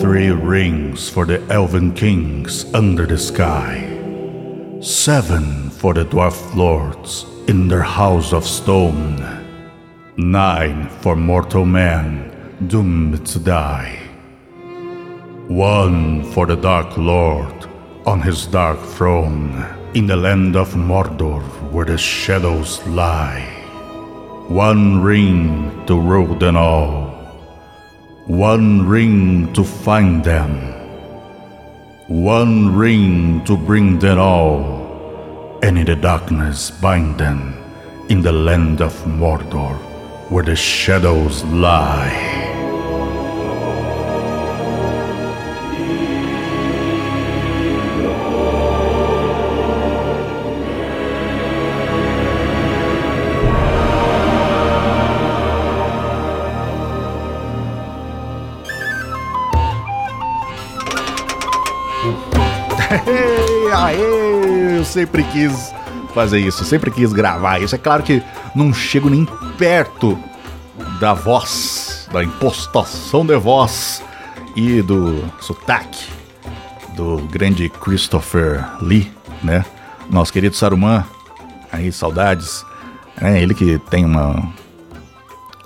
Three rings for the elven kings under the sky, seven for the dwarf lords in their house of stone, nine for mortal men doomed to die, one for the dark lord on his dark throne in the land of Mordor where the shadows lie. One ring to rule them all, one ring to find them, one ring to bring them all, and in the darkness bind them in the land of Mordor where the shadows lie. Aê, eu sempre quis fazer isso, sempre quis gravar isso. É claro que não chego nem perto da voz, da impostação de voz e do sotaque do grande Christopher Lee, né? Nosso querido Saruman, aí saudades. É ele que tem uma,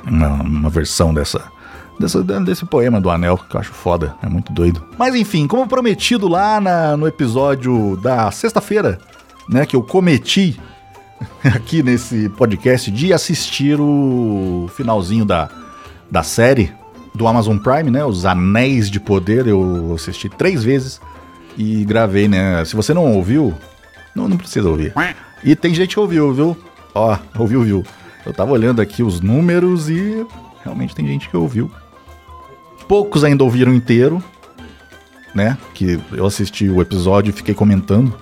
uma, uma versão dessa desse, poema do Anel, que eu acho foda, é muito doido. Mas enfim, como prometido lá na, no episódio da sexta-feira, né, que eu cometi aqui nesse podcast de assistir o finalzinho da, da série do Amazon Prime, né, Os Anéis de Poder, eu assisti três vezes e gravei, né. Se você não ouviu, não, não precisa ouvir. E tem gente que ouviu, viu? Ó, ouviu, viu? Eu tava olhando aqui os números e realmente tem gente que ouviu. Poucos ainda ouviram inteiro, né? Que eu assisti o episódio e fiquei comentando,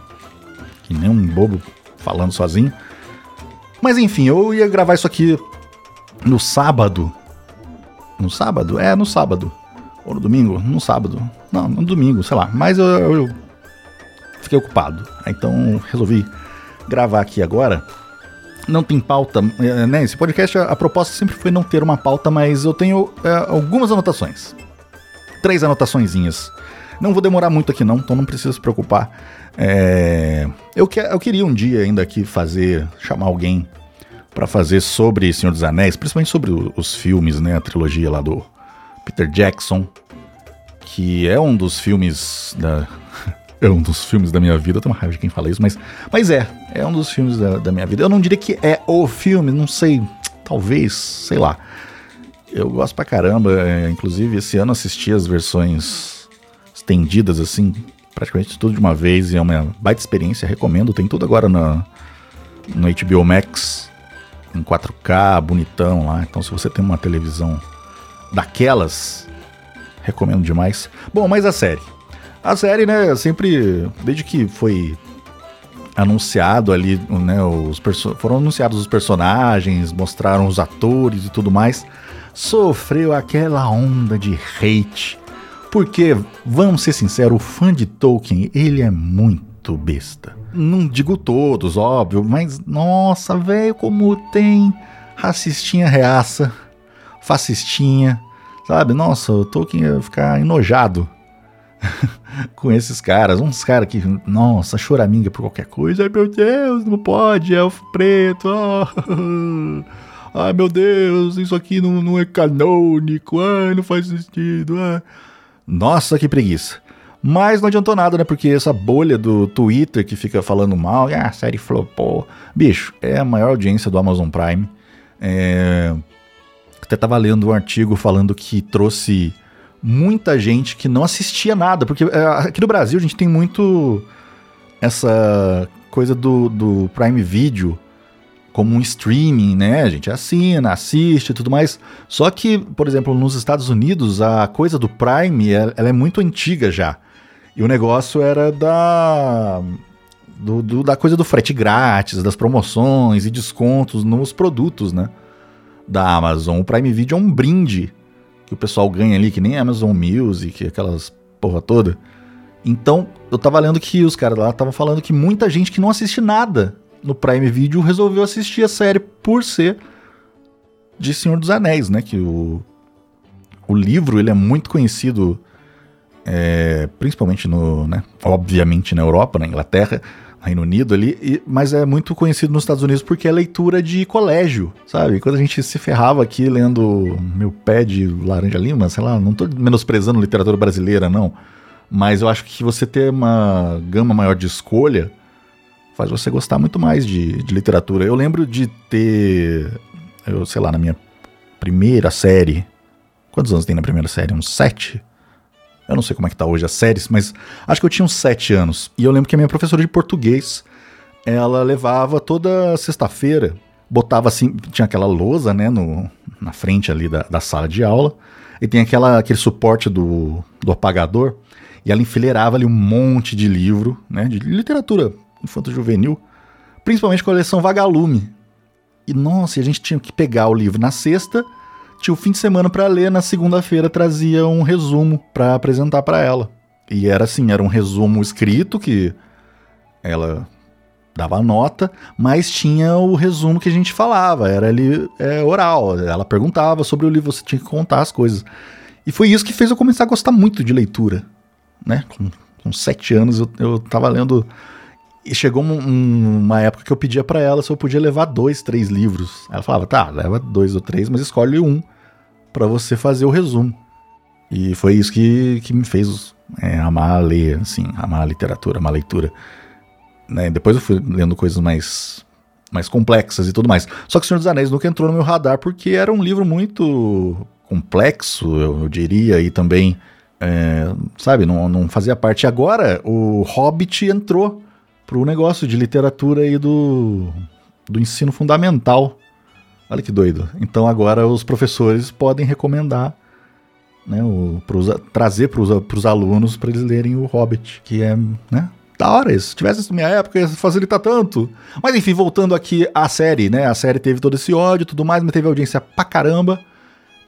que nem um bobo falando sozinho. Mas enfim, eu ia gravar isso aqui no sábado. No sábado? É, no sábado. Ou no domingo? No sábado. Não, no domingo, sei lá. Mas eu, eu fiquei ocupado. Então resolvi gravar aqui agora. Não tem pauta, é, né? Esse podcast, a, a proposta sempre foi não ter uma pauta, mas eu tenho é, algumas anotações. Três anotaçõezinhas. Não vou demorar muito aqui não, então não precisa se preocupar. É, eu, que, eu queria um dia ainda aqui fazer, chamar alguém para fazer sobre Senhor dos Anéis, principalmente sobre o, os filmes, né? A trilogia lá do Peter Jackson, que é um dos filmes da, é um dos filmes da minha vida. Eu tenho uma raiva de quem fala isso, mas, mas é. É um dos filmes da, da minha vida. Eu não diria que é o filme, não sei. Talvez, sei lá. Eu gosto pra caramba. É, inclusive, esse ano assisti as versões estendidas, assim, praticamente tudo de uma vez. E é uma baita experiência. Recomendo. Tem tudo agora na, no HBO Max. Em 4K, bonitão lá. Então, se você tem uma televisão daquelas, recomendo demais. Bom, mas a série. A série, né, sempre, desde que foi anunciado ali, né, os foram anunciados os personagens, mostraram os atores e tudo mais, sofreu aquela onda de hate. Porque, vamos ser sinceros, o fã de Tolkien, ele é muito besta. Não digo todos, óbvio, mas nossa, velho, como tem racistinha reaça, fascistinha, sabe? Nossa, o Tolkien ia ficar enojado com esses caras. Uns caras que, nossa, choraminga por qualquer coisa. Ai meu Deus, não pode, elfo preto. Oh. Ai meu Deus, isso aqui não, não é canônico. Ai, não faz sentido. Ai. Nossa, que preguiça. Mas não adiantou nada, né? Porque essa bolha do Twitter que fica falando mal, ah, a série flopou. Bicho, é a maior audiência do Amazon Prime. É... Até tava lendo um artigo falando que trouxe muita gente que não assistia nada, porque é, aqui no Brasil a gente tem muito essa coisa do, do Prime Video como um streaming, né? A gente assina, assiste e tudo mais. Só que, por exemplo, nos Estados Unidos, a coisa do Prime ela é muito antiga já. E o negócio era da. Do, do, da coisa do frete grátis, das promoções e descontos nos produtos, né? Da Amazon. O Prime Video é um brinde que o pessoal ganha ali, que nem Amazon Music, aquelas porra toda. Então, eu tava lendo que os caras lá estavam falando que muita gente que não assiste nada no Prime Video resolveu assistir a série por ser de Senhor dos Anéis, né? Que o, o livro ele é muito conhecido, é, principalmente no, né, obviamente na Europa, na Inglaterra, Reino Unido ali, e, mas é muito conhecido nos Estados Unidos porque é leitura de colégio, sabe? Quando a gente se ferrava aqui lendo Meu Pé de Laranja Lima, sei lá, não tô menosprezando literatura brasileira, não, mas eu acho que você ter uma gama maior de escolha faz você gostar muito mais de, de literatura. Eu lembro de ter, eu sei lá, na minha primeira série, quantos anos tem na primeira série? Uns sete? Eu não sei como é que tá hoje as séries, mas acho que eu tinha uns sete anos. E eu lembro que a minha professora de português, ela levava toda sexta-feira, botava assim, tinha aquela lousa, né, no, na frente ali da, da sala de aula, e tem aquela, aquele suporte do, do apagador, e ela enfileirava ali um monte de livro, né, de literatura infanto-juvenil, principalmente coleção Vagalume. E nossa, a gente tinha que pegar o livro na sexta tinha o fim de semana para ler, na segunda-feira trazia um resumo para apresentar para ela. E era assim, era um resumo escrito que ela dava nota, mas tinha o resumo que a gente falava, era ali é, oral. Ela perguntava sobre o livro, você tinha que contar as coisas. E foi isso que fez eu começar a gostar muito de leitura, né? Com, com sete anos eu, eu tava lendo e chegou um, uma época que eu pedia para ela se eu podia levar dois, três livros. Ela falava, tá, leva dois ou três, mas escolhe um para você fazer o resumo. E foi isso que, que me fez é, amar ler, assim, amar a literatura, amar a leitura. Né? Depois eu fui lendo coisas mais, mais complexas e tudo mais. Só que O Senhor dos Anéis nunca entrou no meu radar porque era um livro muito complexo, eu, diria, e também, é, sabe, não, não fazia parte. Agora o Hobbit entrou pro negócio de literatura e do, do ensino fundamental. Olha que doido. Então agora os professores podem recomendar, né, o, pros, trazer para os alunos para eles lerem o Hobbit, que é, né, da hora isso. Se tivesse na minha época, ia facilitar tanto. Mas enfim, voltando aqui à série, né? A série teve todo esse ódio e tudo mais, mas teve audiência pra caramba.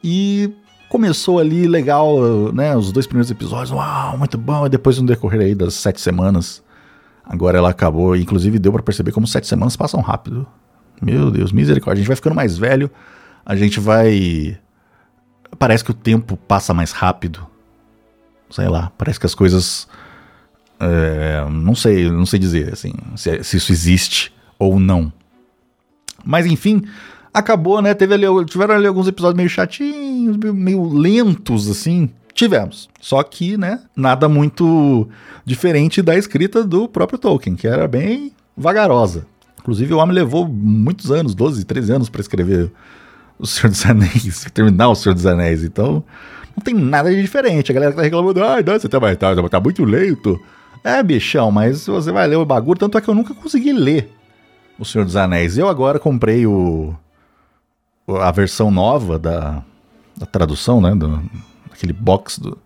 E começou ali legal, né? Os dois primeiros episódios, uau, muito bom. E depois, no decorrer aí das sete semanas, agora ela acabou. Inclusive, deu para perceber como sete semanas passam rápido. Meu Deus, misericórdia. A gente vai ficando mais velho, a gente vai. Parece que o tempo passa mais rápido. Sei lá, parece que as coisas. É, não sei, não sei dizer assim, se, se, isso existe ou não. Mas enfim, acabou, né? Teve ali, tiveram ali alguns episódios meio chatinhos, meio, meio lentos, assim. Tivemos. Só que, né, nada muito diferente da escrita do próprio Tolkien, que era bem vagarosa. Inclusive, o homem levou muitos anos, 12, 13 anos, para escrever O Senhor dos Anéis, terminar O Senhor dos Anéis. Então, não tem nada de diferente. A galera tá reclamando, ai, ah, você tá, tá, tá muito lento. É, bichão, mas você vai ler o bagulho, tanto é que eu nunca consegui ler O Senhor dos Anéis. Eu agora comprei o a versão nova da, da tradução, né, do, aquele box do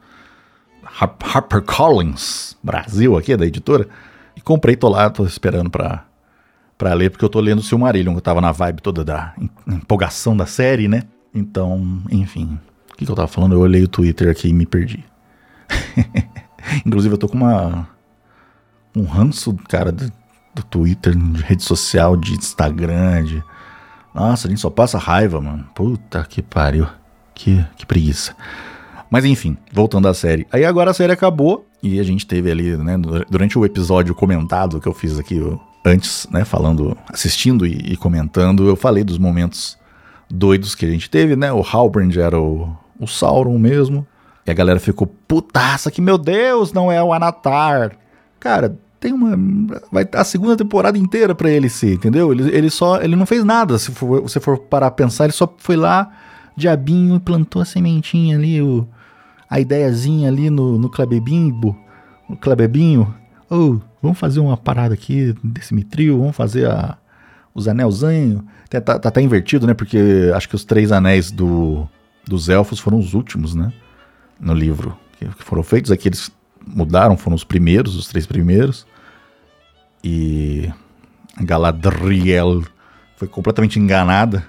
Harper Collins Brasil aqui, da editora, e comprei, tô lá, tô esperando pra para ler, porque eu tô lendo o Silmarillion, eu tava na vibe toda da empolgação da série, né? Então, enfim. O que, que eu tava falando? Eu olhei o Twitter aqui e me perdi. Inclusive, eu tô com uma. Um ranço, cara, do, do Twitter, de rede social, de Instagram, de. Nossa, a gente só passa raiva, mano. Puta que pariu. Que, que preguiça. Mas enfim, voltando à série. Aí agora a série acabou e a gente teve ali, né, durante o episódio comentado que eu fiz aqui, antes, né, falando, assistindo e, e, comentando, eu falei dos momentos doidos que a gente teve, né? O Halbrand era o, o Sauron mesmo. E a galera ficou, putaça, que meu Deus, não é o Anatar. Cara, tem uma. Vai a segunda temporada inteira para ele ser, entendeu? Ele, ele só. Ele não fez nada. Se for, você for parar a pensar, ele só foi lá, diabinho, plantou a sementinha ali, o, a ideiazinha ali no, no Klebebimbo, no Klebebinho. Oh, Vamos fazer uma parada aqui desse mitril, vamos fazer a, os anelzinhos. Tá, tá, tá, até invertido, né? Porque acho que os três anéis do, dos elfos foram os últimos, né? No livro. Que, que foram feitos. Aqui eles mudaram, foram os primeiros, os três primeiros. E Galadriel foi completamente enganada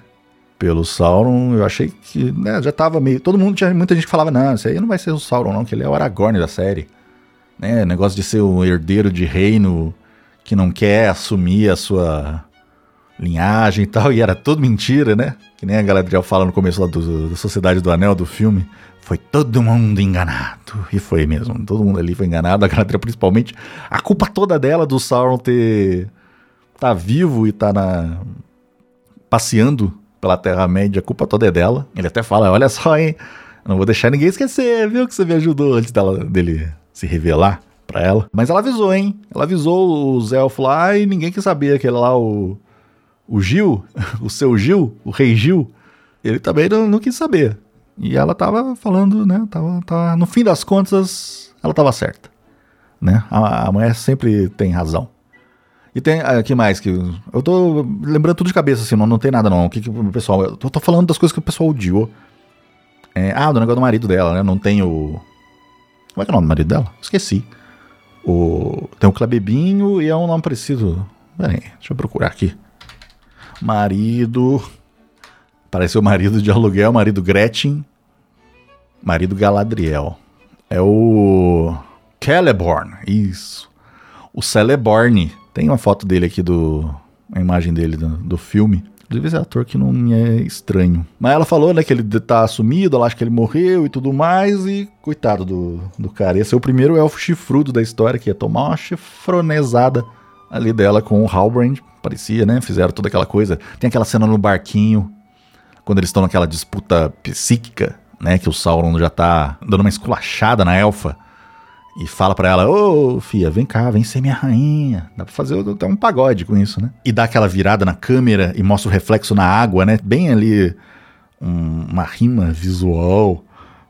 pelo Sauron. Eu achei que né, já tava meio. Todo mundo tinha muita gente que falava: não, isso aí não vai ser o Sauron, não, que ele é o Aragorn da série né? Negócio de ser o herdeiro de reino que não quer assumir a sua linhagem e tal, e era tudo mentira, né? Que nem a Galadriel fala no começo lá do, da Sociedade do Anel, do filme. Foi todo mundo enganado. E foi mesmo, todo mundo ali foi enganado, a Galadriel principalmente. A culpa toda dela do Sauron ter... tá vivo e tá na... passeando pela Terra-média, a culpa toda é dela. Ele até fala, olha só, hein, não vou deixar ninguém esquecer, viu, que você me ajudou antes dela, dele se revelar pra ela. Mas ela avisou, hein? Ela avisou os elfos lá e ninguém quis saber aquele lá, o o Gil, o seu Gil, o rei Gil, ele também não, não quis saber. E ela tava falando, né? Tava, tava, no fim das contas, ela tava certa. Né? A, a mulher sempre tem razão. E tem. Ah, que mais? que Eu tô lembrando tudo de cabeça, assim, não, não tem nada não. O que, que o pessoal. Eu tô, tô, falando das coisas que o pessoal odiou. É, ah, do negócio do marido dela, né? Não tem o. Como é que é o nome do marido dela? Esqueci. O, tem o Clebebinho e é um nome parecido. Pera aí, deixa eu procurar aqui marido. Parece o marido de aluguel, marido Gretchen. Marido Galadriel. É o. Celeborn, isso. O Celeborn. Tem uma foto dele aqui do. A imagem dele do, do filme. Inclusive, esse ator que não me é estranho. Mas ela falou, né, que ele tá sumido, ela acha que ele morreu e tudo mais. E coitado do, do cara. Esse é o primeiro elfo chifrudo da história que ia tomar uma chifronezada ali dela com o Halbrand parecia, né? Fizeram toda aquela coisa. Tem aquela cena no barquinho, quando eles estão naquela disputa psíquica, né? Que o Sauron já tá dando uma esculachada na elfa. E fala para ela, ô, oh, fia, vem cá, vem ser minha rainha. Dá pra fazer até um pagode com isso, né? E dá aquela virada na câmera e mostra o reflexo na água, né? Bem ali, um, uma rima visual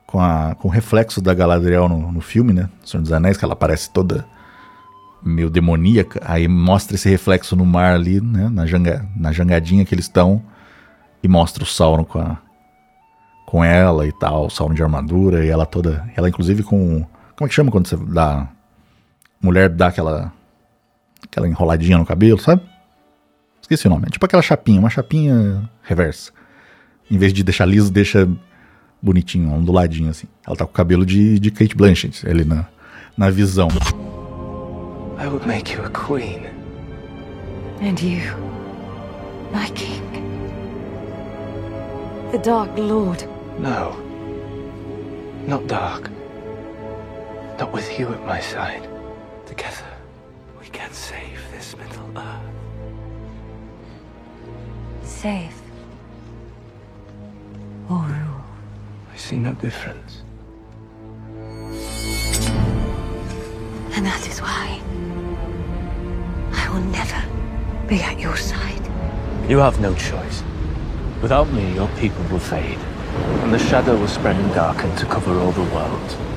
com, a, com o reflexo da Galadriel no, no filme, né? Senhor dos Anéis, que ela aparece toda meio demoníaca, aí mostra esse reflexo no mar ali, né, na, janga, na jangadinha que eles estão, e mostra o Sauron com, a, com ela e tal, o Sauron de armadura, e ela toda, ela inclusive com, como é que chama quando você dá, mulher dá aquela, aquela enroladinha no cabelo, sabe? Esqueci o nome, é tipo aquela chapinha, uma chapinha reversa. Em vez de deixar liso, deixa bonitinho, onduladinho assim. Ela tá com o cabelo de, de Kate Blanchett ali na, na visão. I would make you a queen. And you, my king. The Dark Lord. No. Not dark. Not with you at my side. Together, we can save this Middle Earth. Save. Or rule. I see no difference. And that is why I will never be at your side. You have no choice. Without me, your people will fade. And the shadow will spread and darken to cover all the world.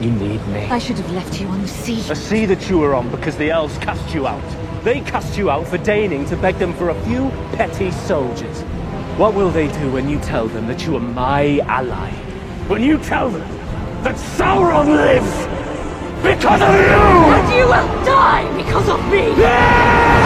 You need me. I should have left you on the sea. A sea that you were on because the elves cast you out. They cast you out for deigning to beg them for a few petty soldiers. What will they do when you tell them that you are my ally? When you tell them that Sauron lives Because of you! And you will die because of me!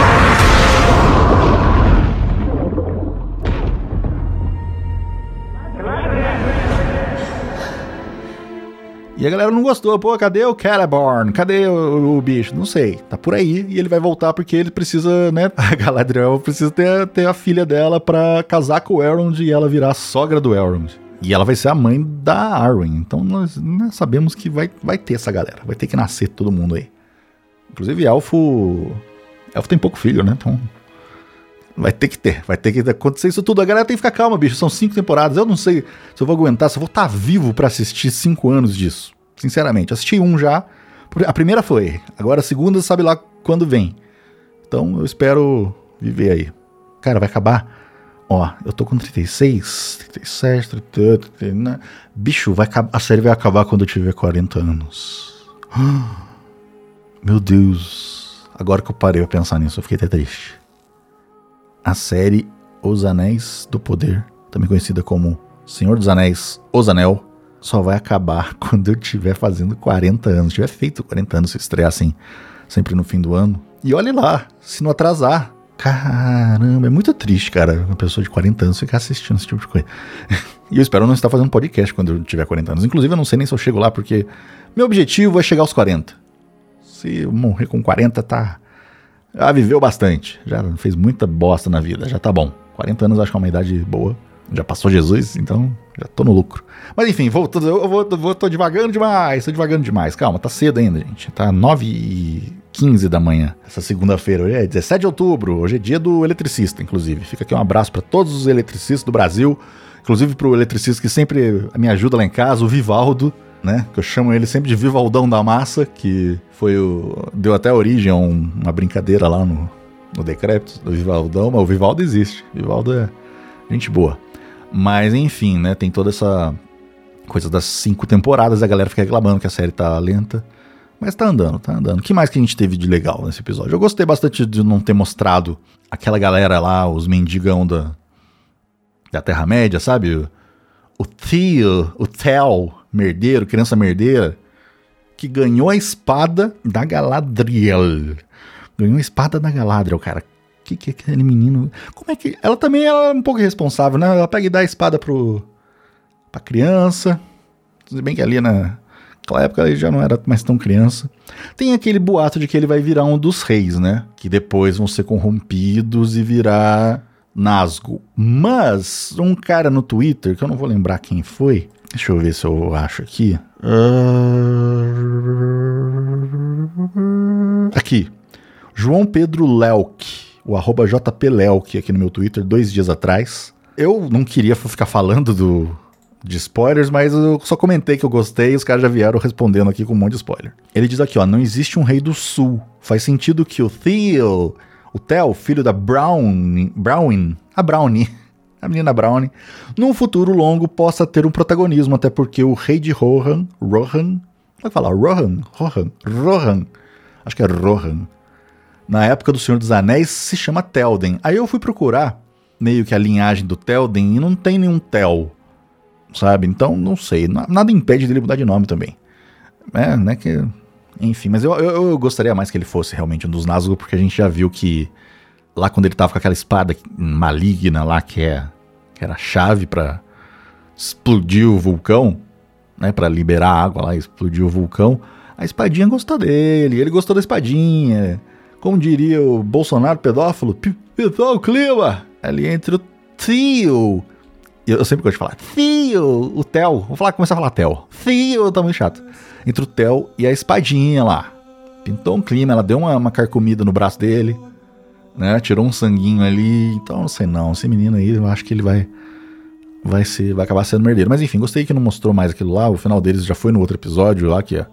E a galera não gostou. Pô, cadê o Celeborn? Cadê o, o, bicho? Não sei. Tá por aí e ele vai voltar porque ele precisa, né? A Galadriel precisa ter, ter a filha dela pra casar com o Elrond e ela virar sogra do Elrond. E ela vai ser a mãe da Arwen. Então nós né, sabemos que vai, vai ter essa galera. Vai ter que nascer todo mundo aí. Inclusive, Elfo. Elfo tem pouco filho, né? Então. Vai ter que ter, vai ter que acontecer isso tudo. A galera tem que ficar calma, bicho. São cinco temporadas. Eu não sei se eu vou aguentar, se eu vou estar tá vivo para assistir cinco anos disso. Sinceramente, assisti um já. A primeira foi. Agora a segunda, sabe lá quando vem. Então eu espero viver aí. Cara, vai acabar Ó, eu tô com 36, 37, 38, 39. Bicho, vai, a série vai acabar quando eu tiver 40 anos. Meu Deus. Agora que eu parei a pensar nisso, eu fiquei até triste. A série Os Anéis do Poder, também conhecida como Senhor dos Anéis, Os Anel, só vai acabar quando eu tiver fazendo 40 anos. Tiver feito 40 anos, se estrear assim, sempre no fim do ano. E olhe lá, se não atrasar, Caramba, é muito triste, cara, uma pessoa de 40 anos ficar assistindo esse tipo de coisa. e eu espero não estar fazendo podcast quando eu tiver 40 anos. Inclusive, eu não sei nem se eu chego lá, porque meu objetivo é chegar aos 40. Se eu morrer com 40, tá. Já viveu bastante, já fez muita bosta na vida, já tá bom. 40 anos acho que é uma idade boa. Já passou Jesus, então já tô no lucro. Mas enfim, voltando, eu vou, vou, tô devagando demais, tô devagando demais. Calma, tá cedo ainda, gente. Tá 9 e 15 da manhã, essa segunda-feira. Hoje é 17 de outubro, hoje é dia do eletricista, inclusive. Fica aqui um abraço para todos os eletricistas do Brasil, inclusive pro eletricista que sempre me ajuda lá em casa, o Vivaldo, né? Que eu chamo ele sempre de Vivaldão da Massa, que foi o. deu até origem a um, uma brincadeira lá no, no decrépito do Vivaldão, mas o Vivaldo existe. O Vivaldo é gente boa. Mas enfim, né? Tem toda essa coisa das cinco temporadas, a galera fica reclamando que a série tá lenta. Mas tá andando, tá andando. O que mais que a gente teve de legal nesse episódio? Eu gostei bastante de não ter mostrado aquela galera lá, os mendigão da, da Terra-média, sabe? O Theo, o Theo, merdeiro, criança merdeira, que ganhou a espada da Galadriel. Ganhou a espada da Galadriel, cara que, que aquele menino. Como é que. Ela também é um pouco irresponsável, né? Ela pega e dá a espada pro. pra criança. Tudo bem que ali na. Naquela época ele já não era mais tão criança. Tem aquele boato de que ele vai virar um dos reis, né? Que depois vão ser corrompidos e virar Nazgûl. Mas um cara no Twitter, que eu não vou lembrar quem foi. Deixa eu ver se eu acho aqui. Uh... Aqui. João Pedro Lelk o arroba JPLelk aqui no meu Twitter dois dias atrás. Eu não queria ficar falando do, de spoilers, mas eu só comentei que eu gostei e os caras já vieram respondendo aqui com um monte de spoiler. Ele diz aqui, ó, não existe um rei do sul. Faz sentido que o Theo, o Theo, filho da Brown, Browning, a Brownie, a menina Brownie, num futuro longo possa ter um protagonismo, até porque o rei de Rohan, Rohan, como é que fala? Rohan, Rohan, Rohan, acho que é Rohan, na época do Senhor dos Anéis, se chama Telden. Aí eu fui procurar meio que a linhagem do Telden e não tem nenhum Tel, sabe? Então, não sei. Nada impede dele mudar de nome também. É, né? Que, enfim, mas eu, eu, eu gostaria mais que ele fosse realmente um dos Nazgûl, porque a gente já viu que lá quando ele tava com aquela espada maligna lá, que, é, que era a chave para explodir o vulcão, né? para liberar água lá explodir o vulcão, a espadinha gostou dele, ele gostou da espadinha. Como diria o Bolsonaro pedófilo, pessoal, o clima ali entre o tio. Eu sempre gosto de falar tio, o Theo. Vou falar, começar a falar Theo. Tio, tá muito chato. Entre o Theo e a espadinha lá. Pintou um clima, ela deu uma, uma carcomida no braço dele, né? Tirou um sanguinho ali. Então, não sei não. Esse menino aí, eu acho que ele vai vai ser, vai acabar sendo merdeiro. Mas enfim, gostei que não mostrou mais aquilo lá. O final deles já foi no outro episódio lá que ó,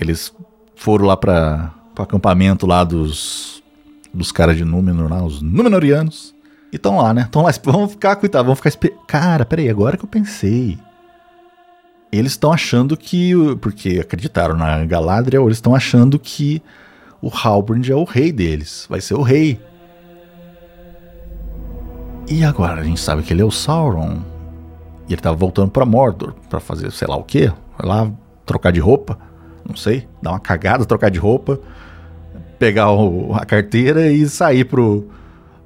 eles foram lá para pro acampamento lá dos, dos caras de Númenor lá, os Númenorianos. E estão lá, né? Estão lá, vamos ficar, coitado, vamos ficar... Cara, peraí, agora que eu pensei... Eles estão achando que... Porque acreditaram na Galadriel, eles estão achando que o Halbrand é o rei deles. Vai ser o rei. E agora a gente sabe que ele é o Sauron. E ele tava voltando para Mordor para fazer sei lá o que. Vai lá trocar de roupa. Não sei. Dar uma cagada, trocar de roupa pegar o, a carteira e sair pro,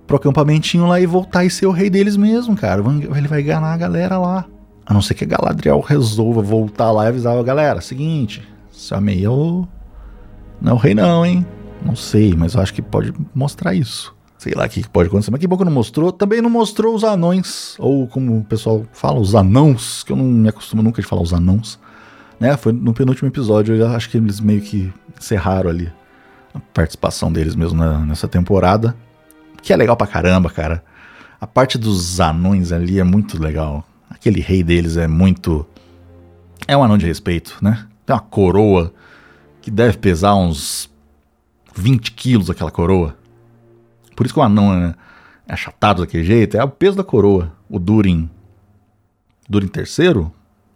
pro acampamentinho lá e voltar e ser o rei deles mesmo, cara. Ele vai ganhar a galera lá. A não ser que a Galadriel resolva voltar lá e avisar a galera: seguinte, seu amigo é o. Não é o rei, não, hein? Não sei, mas eu acho que pode mostrar isso. Sei lá o que pode acontecer, mas que bom que não mostrou. Também não mostrou os anões, ou como o pessoal fala, os anãos, que eu não me acostumo nunca de falar os anãos. Né? Foi no penúltimo episódio, eu acho que eles meio que encerraram ali a participação deles mesmo na, nessa temporada. Que é legal pra caramba, cara. A parte dos anões ali é muito legal. Aquele rei deles é muito. É um anão de respeito, né? Tem uma coroa que deve pesar uns 20 quilos aquela coroa. Por isso que o anão é, é achatado daquele jeito. É o peso da coroa. O Durin. Durin terceiro?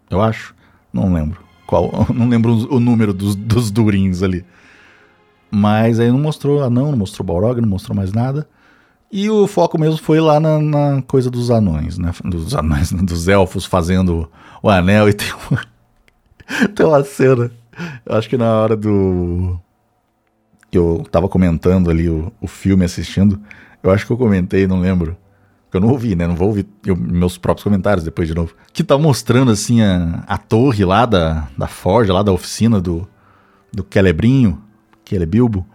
Eu acho. Não lembro. Qual, não lembro o número dos, dos Durins ali. Mas aí não mostrou anão, não mostrou Balrog, não mostrou mais nada. E o foco mesmo foi lá na, na coisa dos anões, né? Dos anões, dos elfos fazendo o anel. E tem uma, tem uma cena, acho que na hora do. que eu tava comentando ali o, o filme assistindo. Eu acho que eu comentei, não lembro. Eu não ouvi, né? Não vou ouvir eu, meus próprios comentários depois de novo. Que tá mostrando, assim, a, a torre lá da, da Forja, lá da oficina do, do Celebrinho que ele é Bilbo.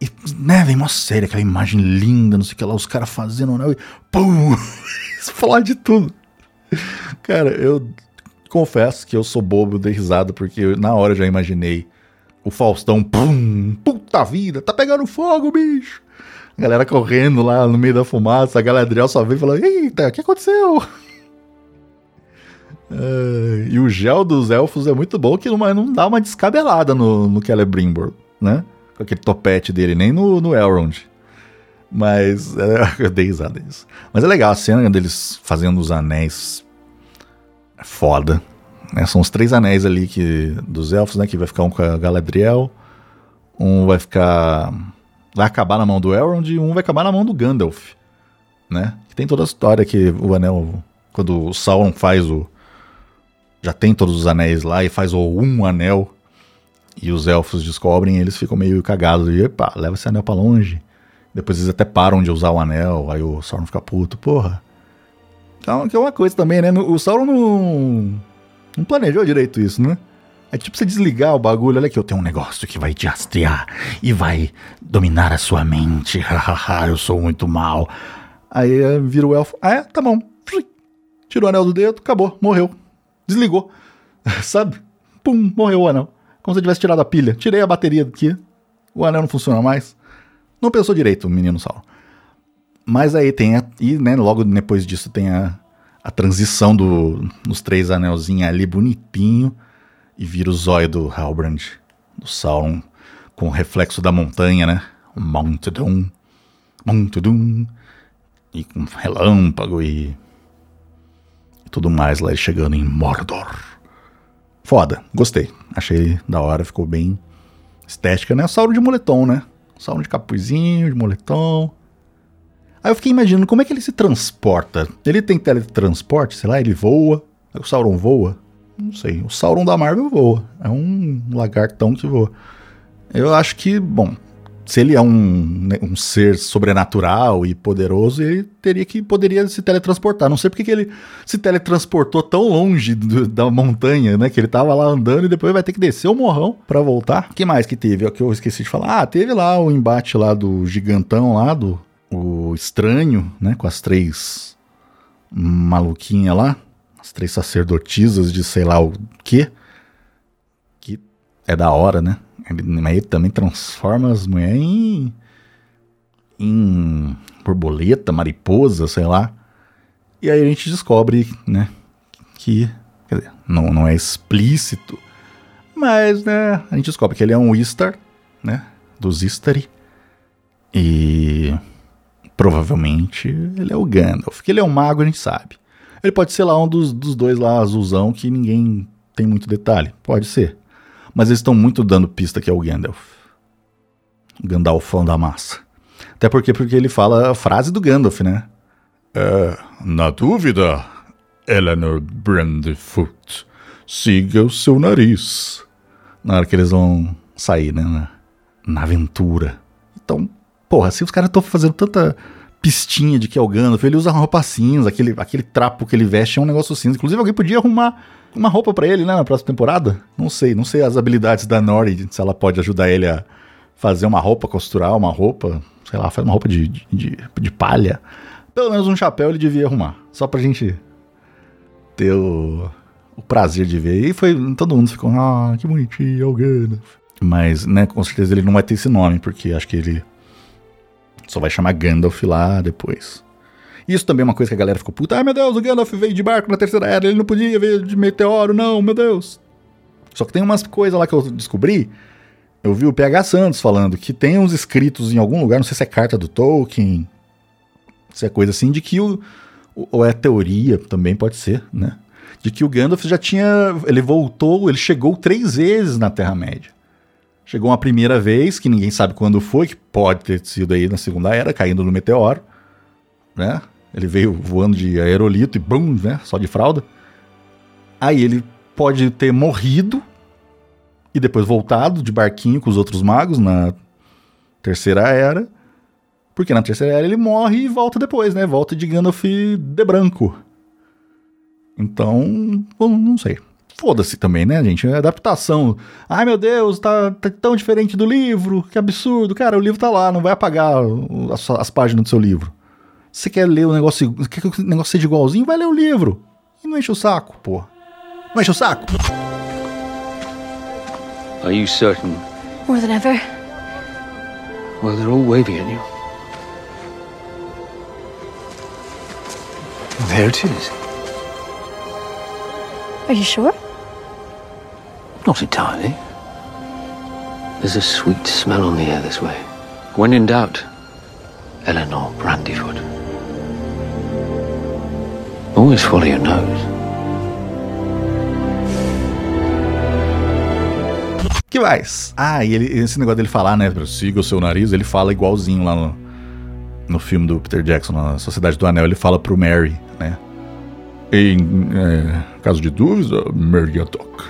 E, né, vem uma série, aquela imagem linda, não sei o que lá, os caras fazendo anel e pum! Explode tudo. Cara, eu confesso que eu sou bobo, dei risada, porque eu, na hora eu já imaginei o Faustão, pum, puta vida, tá pegando fogo, bicho. A galera correndo lá no meio da fumaça, a Galadriel só vem e fala, eita, o que aconteceu? Uh, e o gel dos elfos é muito bom, que não, não dá uma descabelada no, no Celebrimbor, né? Com aquele topete dele, nem no, no Elrond. Mas é, eu dei risada disso. Mas é legal a cena deles fazendo os anéis. É foda. Né? São os três anéis ali que, dos elfos, né? Que vai ficar um com a Galadriel, um vai ficar. Vai acabar na mão do Elrond e um vai acabar na mão do Gandalf. Né? Que tem toda a história que o anel. Quando o Sauron faz o. Já tem todos os anéis lá e faz o um anel. E os elfos descobrem, eles ficam meio cagados. E, epa, leva esse anel pra longe. Depois eles até param de usar o anel, aí o Sauron fica puto, porra. Então, que é uma coisa também, né? O Sauron não, não planejou direito isso, né? É tipo você desligar o bagulho, olha aqui, eu tenho um negócio que vai te rastrear e vai dominar a sua mente. Eu sou muito mal. Aí eh, vira o elfo, ah é? Tá bom. Tirou o anel do dedo, acabou, morreu. Desligou. Sabe? Pum, morreu o anel. Como se eu tivesse tirado a pilha. Tirei a bateria daqui. O anel não funciona mais. Não pensou direito menino Sauron. Mas aí tem a, e né, logo depois disso tem a, a transição do, dos três anelzinhos ali bonitinho e vira o zóio do Halbrand, do Sauron, com o reflexo da montanha, né? Mount Doom, Mount Doom, e com relâmpago e, e tudo mais lá chegando em Mordor. Foda, gostei. Achei da hora, ficou bem estética, né? Sauron de moletom, né? Um de capuzinho, de moletom. Aí eu fiquei imaginando como é que ele se transporta. Ele tem teletransporte, sei lá, ele voa. O Sauron voa? Não sei. O Sauron da Marvel voa. É um lagartão que voa. Eu acho que, bom, se ele é um, né, um ser sobrenatural e poderoso, ele teria que poderia se teletransportar. Não sei porque que ele se teletransportou tão longe do, da montanha, né? Que ele tava lá andando e depois vai ter que descer o morrão para voltar. O que mais que teve? É o que eu esqueci de falar. Ah, teve lá o embate lá do gigantão lá, do o estranho, né? Com as três maluquinhas lá. As três sacerdotisas de sei lá o quê. Que é da hora, né? Ele, ele também transforma as mulheres em, em borboleta, mariposa, sei lá. E aí a gente descobre, né, que dizer, não, não é explícito, mas, né, a gente descobre que ele é um Istar, né, dos Istari. E provavelmente ele é o Gandalf, que ele é um mago, a gente sabe. Ele pode ser lá um dos, dos dois lá, azulzão, que ninguém tem muito detalhe. Pode ser. Mas eles estão muito dando pista que é o Gandalf. O Gandalfão da massa. Até porque, porque ele fala a frase do Gandalf, né? É, na dúvida, Eleanor Brandfoot, siga o seu nariz. Na hora que eles vão sair, né? Na, na aventura. Então, porra, se os caras estão fazendo tanta pistinha de que é o Gandalf, ele usa roupa cinza, aquele, aquele trapo que ele veste é um negócio cinza. Inclusive, alguém podia arrumar uma roupa para ele, né, na próxima temporada. Não sei, não sei as habilidades da Nori, se ela pode ajudar ele a fazer uma roupa, costurar uma roupa, sei lá, faz uma roupa de, de, de palha. Pelo menos um chapéu ele devia arrumar, só pra gente ter o, o prazer de ver. E foi, todo mundo ficou, ah, que bonitinho, é o Gandalf. Mas, né, com certeza ele não vai ter esse nome, porque acho que ele só vai chamar Gandalf lá depois. Isso também é uma coisa que a galera ficou puta. Ai meu Deus, o Gandalf veio de barco na terceira era, ele não podia vir de meteoro, não, meu Deus. Só que tem umas coisas lá que eu descobri. Eu vi o PH Santos falando que tem uns escritos em algum lugar, não sei se é carta do Tolkien, se é coisa assim, de que o. Ou é teoria, também pode ser, né? De que o Gandalf já tinha. Ele voltou, ele chegou três vezes na Terra-média. Chegou uma primeira vez, que ninguém sabe quando foi, que pode ter sido aí na Segunda Era, caindo no meteoro, né? Ele veio voando de aerolito e bum, né? Só de fralda. Aí ele pode ter morrido e depois voltado de barquinho com os outros magos na terceira era. Porque na terceira era ele morre e volta depois, né? Volta de Gandalf de branco. Então, não sei. Foda-se também, né, gente? É adaptação. Ai, meu Deus, tá, tá, tão diferente do livro, que absurdo. Cara, o livro tá lá, não vai apagar as, as páginas do seu livro. Você quer ler o negócio, quer que o negócio seja igualzinho? Vai ler o livro. E não enche o saco, pô. Não enche o saco. Are you certain? More than ever. Well, they're all waving at you. There it is. Are you sure? Not entirely. There's a sweet smell on the air this way. When in doubt, Eleanor Brandyfoot. Always follow your nose. que mais? Ah, e ele, esse negócio dele falar, né? Siga o seu nariz, ele fala igualzinho lá no, no filme do Peter Jackson, na Sociedade do Anel, ele fala pro Mary, né? Em é, caso de dúvida, Mary Haddock,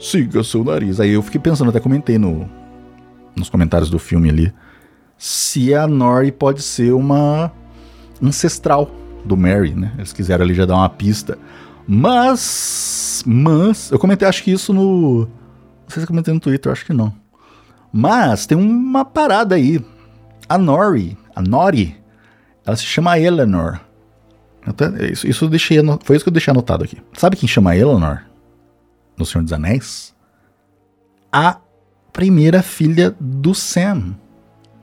siga seu nariz. Aí eu fiquei pensando, até comentei no, nos comentários do filme ali, se a Nori pode ser uma ancestral do Mary, né? Eles quiseram ali já dar uma pista. Mas, mas, eu comentei acho que isso no não sei se eu comentei no Twitter, acho que não. Mas tem uma parada aí. A Nori, a Nori, ela se chama Eleanor. Até, isso, isso eu deixei, foi isso que eu deixei anotado aqui. Sabe quem chama Eleanor? No Senhor dos Anéis? A primeira filha do Sam.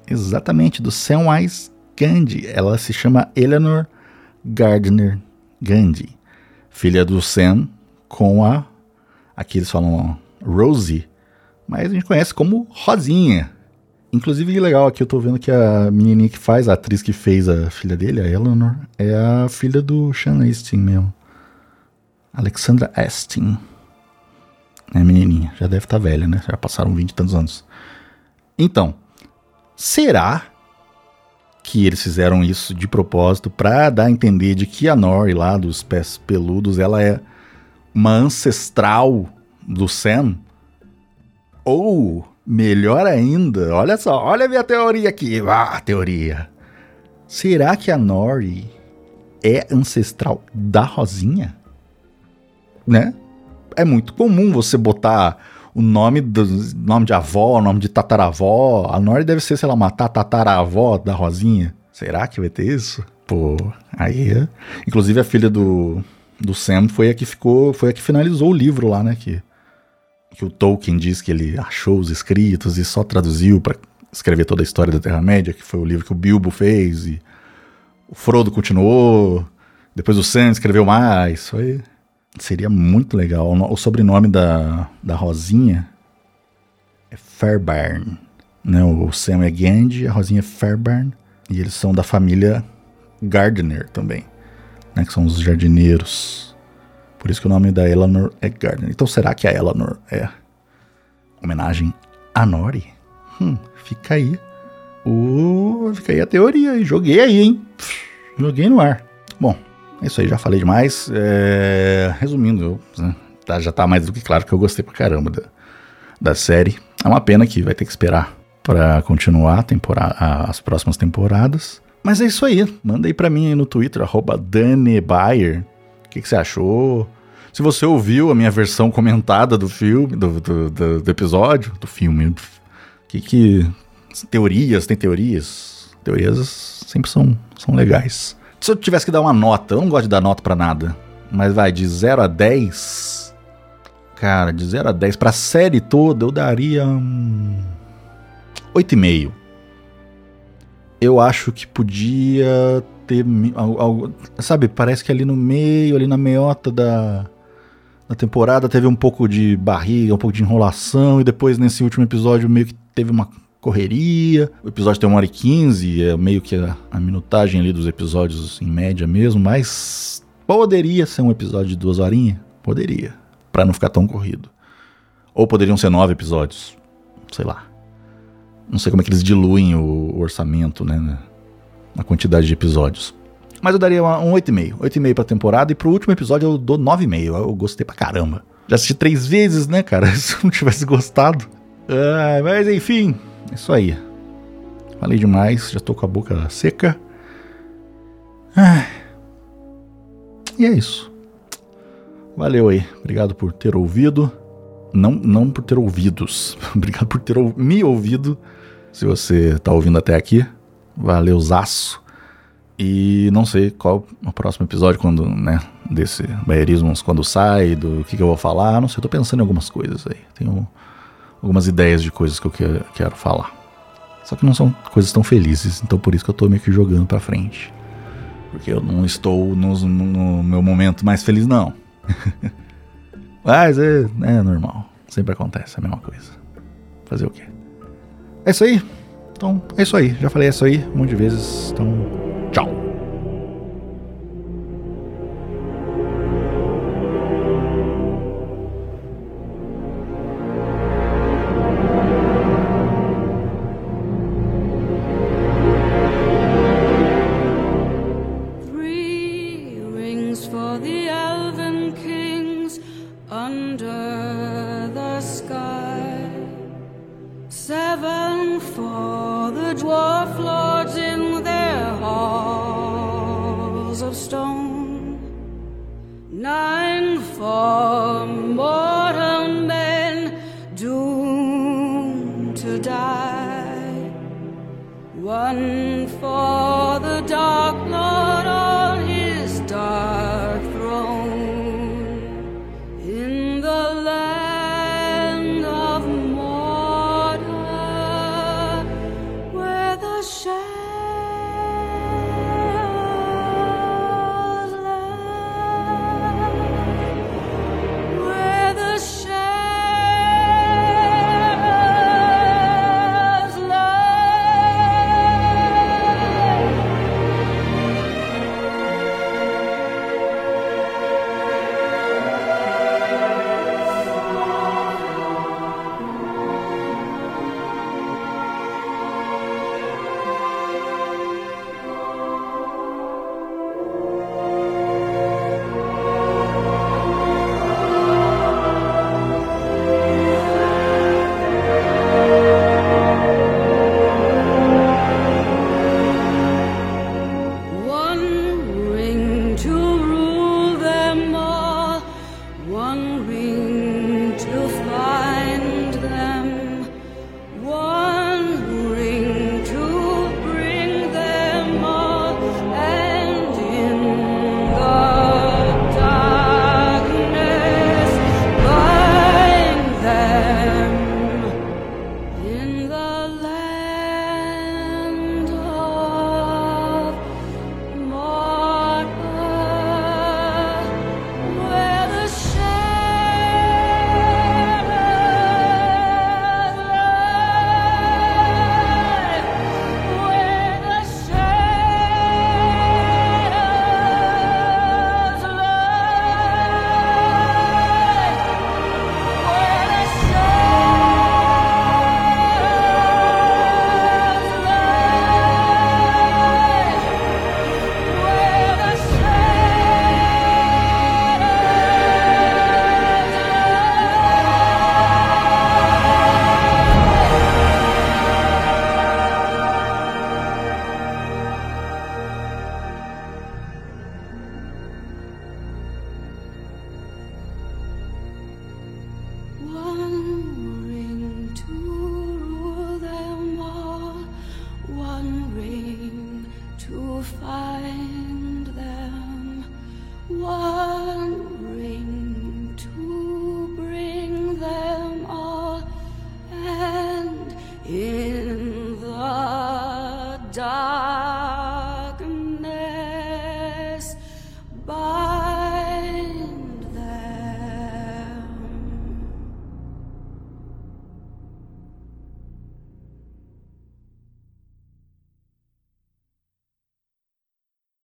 Exatamente, do Samwise Gandhi. Ela se chama Eleanor Gardner Gandhi. Filha do Sam com a. Aqui eles falam Rosie, mas a gente conhece como Rosinha. Inclusive, legal, aqui eu tô vendo que a menininha que faz, a atriz que fez a filha dele, a Eleanor, é a filha do Sean Astin mesmo. Alexandra Astin. É menininha, já deve estar tá velha, né? Já passaram 20 e tantos anos. Então, será que eles fizeram isso de propósito para dar a entender de que a Nori lá dos pés peludos, ela é uma ancestral do Sam. Ou, melhor ainda, olha só, olha a minha teoria aqui. Ah, teoria. Será que a Nori é ancestral da Rosinha? Né? É muito comum você botar o nome do nome de avó, o nome de tataravó. A Nori deve ser, sei lá, uma tataravó da Rosinha. Será que vai ter isso? Pô, aí. É. Inclusive a filha do, do Sam foi a que ficou, foi a que finalizou o livro lá, né? Que que o Tolkien diz que ele achou os escritos e só traduziu para escrever toda a história da Terra-média, que foi o livro que o Bilbo fez, e o Frodo continuou, depois o Sam escreveu mais, foi... Seria muito legal. O sobrenome da, da Rosinha é Fairbairn. Né? O Sam é Gandhi, a Rosinha é Fairbairn. E eles são da família Gardner também, né? que são os jardineiros. Por isso que o nome da Eleanor é Gardner. Então será que a Eleanor é homenagem a Nori? Hum, fica aí. Uh, fica aí a teoria. Joguei aí, hein? Joguei no ar. Bom, é isso aí, já falei demais. É... Resumindo, né, tá, já tá mais do que claro que eu gostei pra caramba da, da série. É uma pena que vai ter que esperar para continuar as próximas temporadas. Mas é isso aí. Manda aí pra mim aí no Twitter, arroba o que, que, você achou? Se você ouviu a minha versão comentada do filme, do, do, do, do episódio, do filme, que que. Teorias, tem teorias? Teorias sempre são, são legais. Se eu tivesse que dar uma nota, eu não gosto de dar nota para nada, mas vai de 0 a 10. Cara, de 0 a 10 pra série toda eu daria um 8,5. Eu acho que podia ter algo, sabe, parece que ali no meio, ali na meiota da, da temporada teve um pouco de barriga, um pouco de enrolação e depois nesse último episódio meio que teve uma correria. O episódio tem uma hora e quinze, é meio que a, a, minutagem ali dos episódios em média mesmo, mas poderia ser um episódio de duas horinhas, poderia, para não ficar tão corrido. Ou poderiam ser nove episódios, sei lá. Não sei como é que eles diluem o, o orçamento, né? a quantidade de episódios. Mas eu daria um 8,5. 8,5 pra temporada. E pro último episódio eu dou 9,5. Eu gostei pra caramba. Já assisti três vezes, né, cara? Se eu não tivesse gostado. Ah, mas enfim, é isso aí. Falei demais, já tô com a boca seca. Ah, e é isso. Valeu aí. Obrigado por ter ouvido. Não, não por ter ouvidos. Obrigado por ter me ouvido. Se você tá ouvindo até aqui. Valeu, zaço. E não sei qual o próximo episódio, quando, né, desse Baierismos, quando sai, do que, que eu vou falar. Não sei, tô pensando em algumas coisas aí. Tenho algumas ideias de coisas que eu que, quero falar. Só que não são coisas tão felizes, então por isso que eu tô meio que jogando pra frente. Porque eu não estou no, no meu momento mais feliz, não. Mas é, é normal. Sempre acontece a mesma coisa. Fazer o quê? É isso aí. Então, é isso aí. Já falei isso aí um monte de vezes. Então, tchau. Nein, vom men, doomed to die. One